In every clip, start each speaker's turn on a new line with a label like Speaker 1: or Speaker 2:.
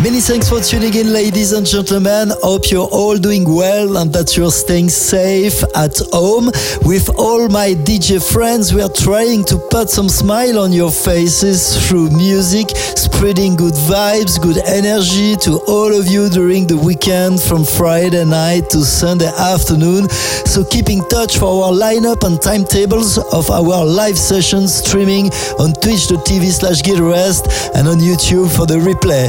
Speaker 1: Many thanks for tuning in, ladies and gentlemen. Hope you're all doing well and that you're staying safe at home. With all my DJ friends, we are trying to put some smile on your faces through music, spreading good vibes, good energy to all of you during the weekend from Friday night to Sunday afternoon. So keep in touch for our lineup and timetables of our live sessions streaming on twitch.tv slash Rest and on YouTube for the replay.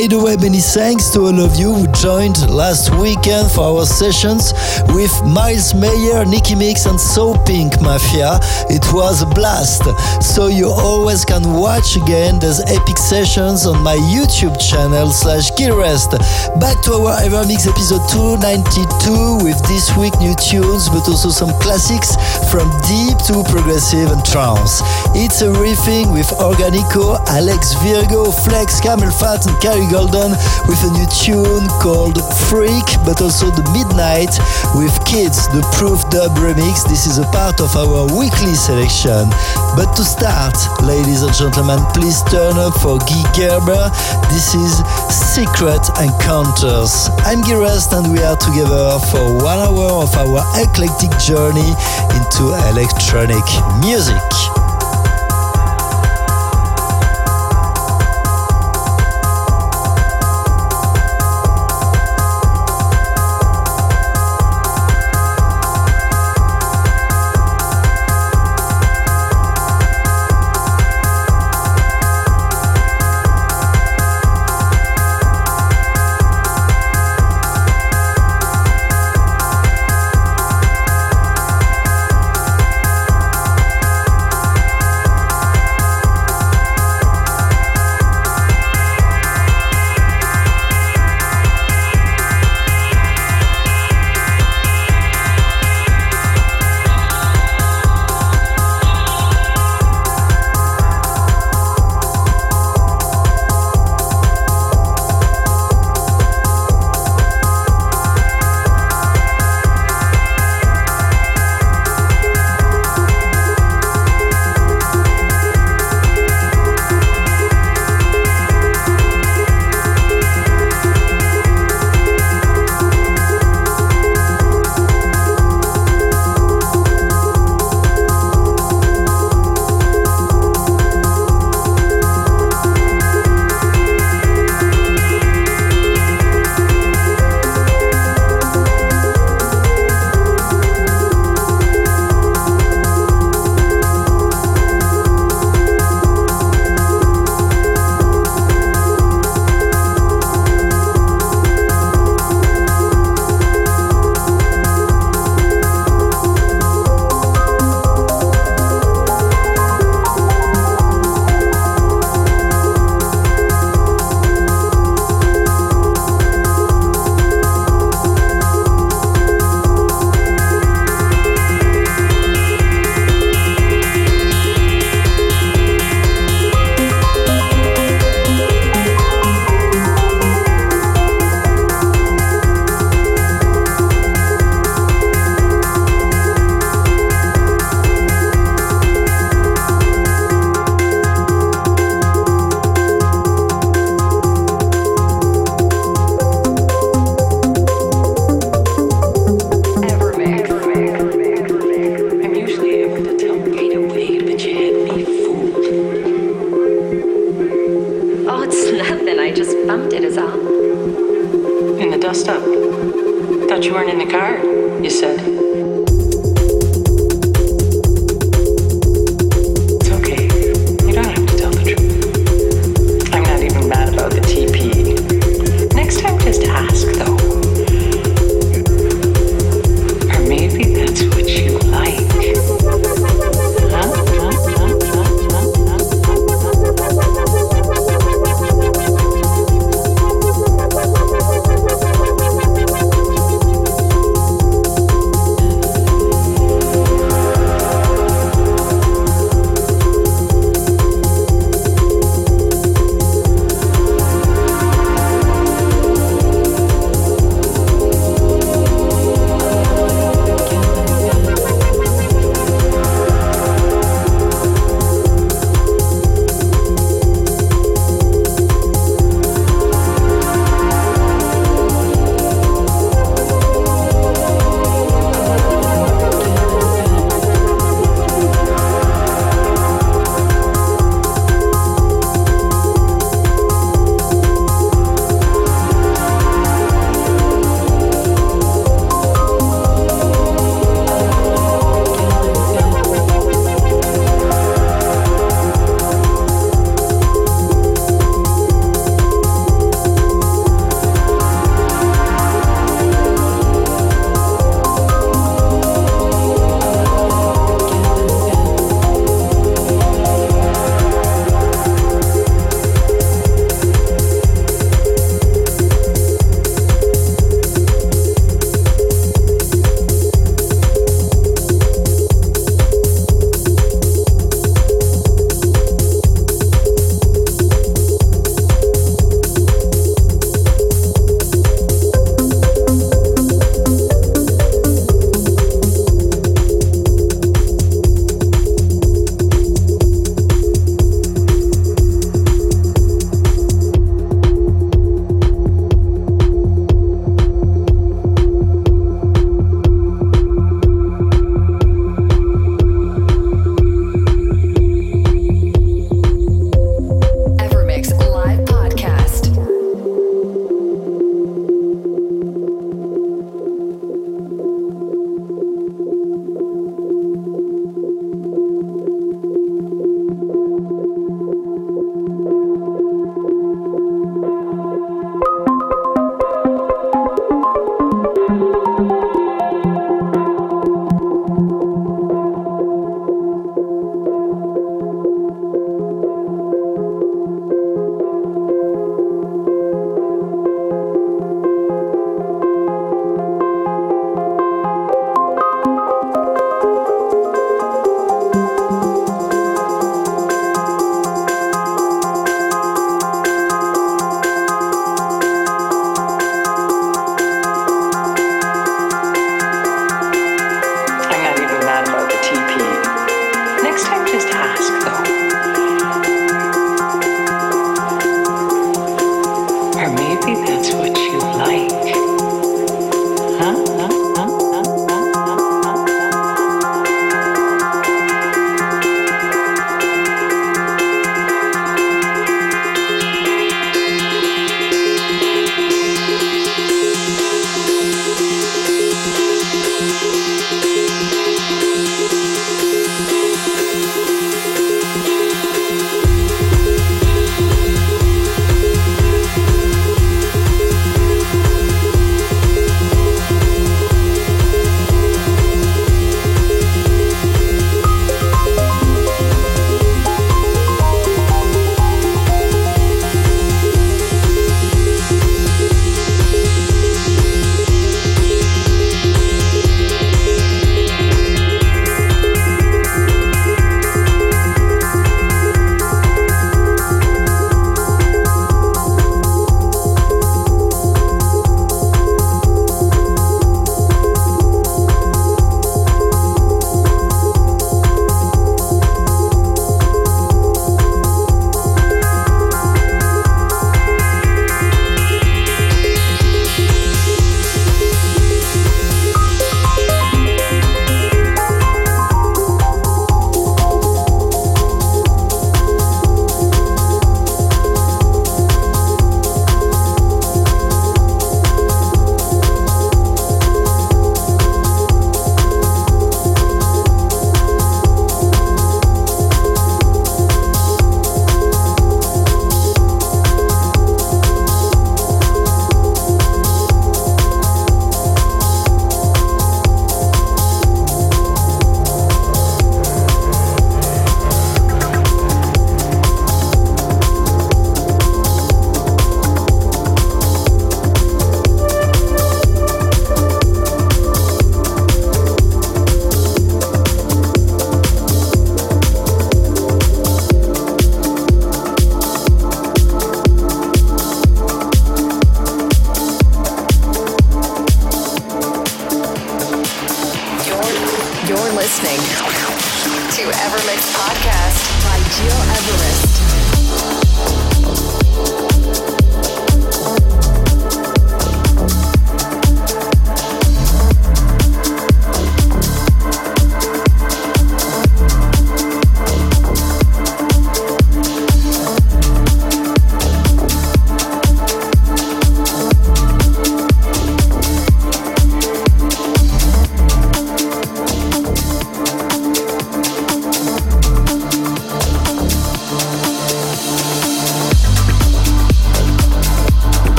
Speaker 1: By the way, many thanks to all of you who joined last weekend for our sessions with Miles Mayer, Nicky Mix, and So Pink Mafia. It was a blast. So you always can watch again those epic sessions on my YouTube channel slash Rest. Back to our Evermix episode 292 with this week new tunes, but also some classics from deep to progressive and trance. It's a riffing with Organico, Alex Virgo, Flex, CamelPhat, and Carrie Golden with a new tune called Freak, but also The Midnight with Kids, the Proof Dub remix. This is a part of our weekly selection. But to start, ladies and gentlemen, please turn up for Guy Gerber. This is Secret Encounters. I'm Guy Rest and we are together for one hour of our eclectic journey into electronic music.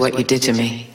Speaker 2: What you did to me.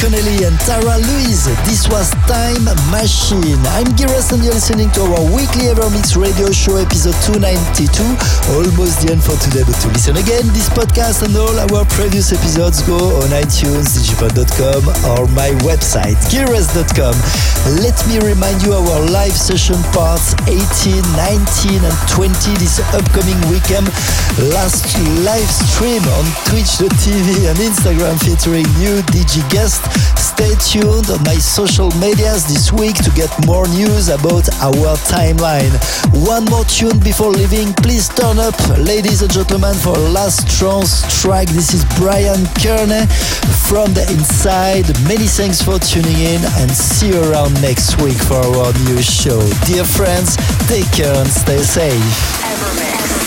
Speaker 1: Connelly and Tara Louise. This was Time Machine. I'm Gil Everest and you're listening to our weekly EverMix radio show episode 292. Almost the end for today, but to listen again, this podcast and all our previous episodes go on iTunes, digipod.com or my website, gileverest.com. Let me remind you our live session parts 18, 19 and 20 this upcoming weekend. Last live stream on twitch.tv and Instagram featuring new DJ guest. Stay tuned on my social medias this week to get more news about our timeline. One more tune before leaving. Please turn up, ladies and gentlemen, for last trance track. This is Bryan Kearney from the inside. Many thanks for tuning in and see you around next week for our new show. Dear friends, take care and stay safe.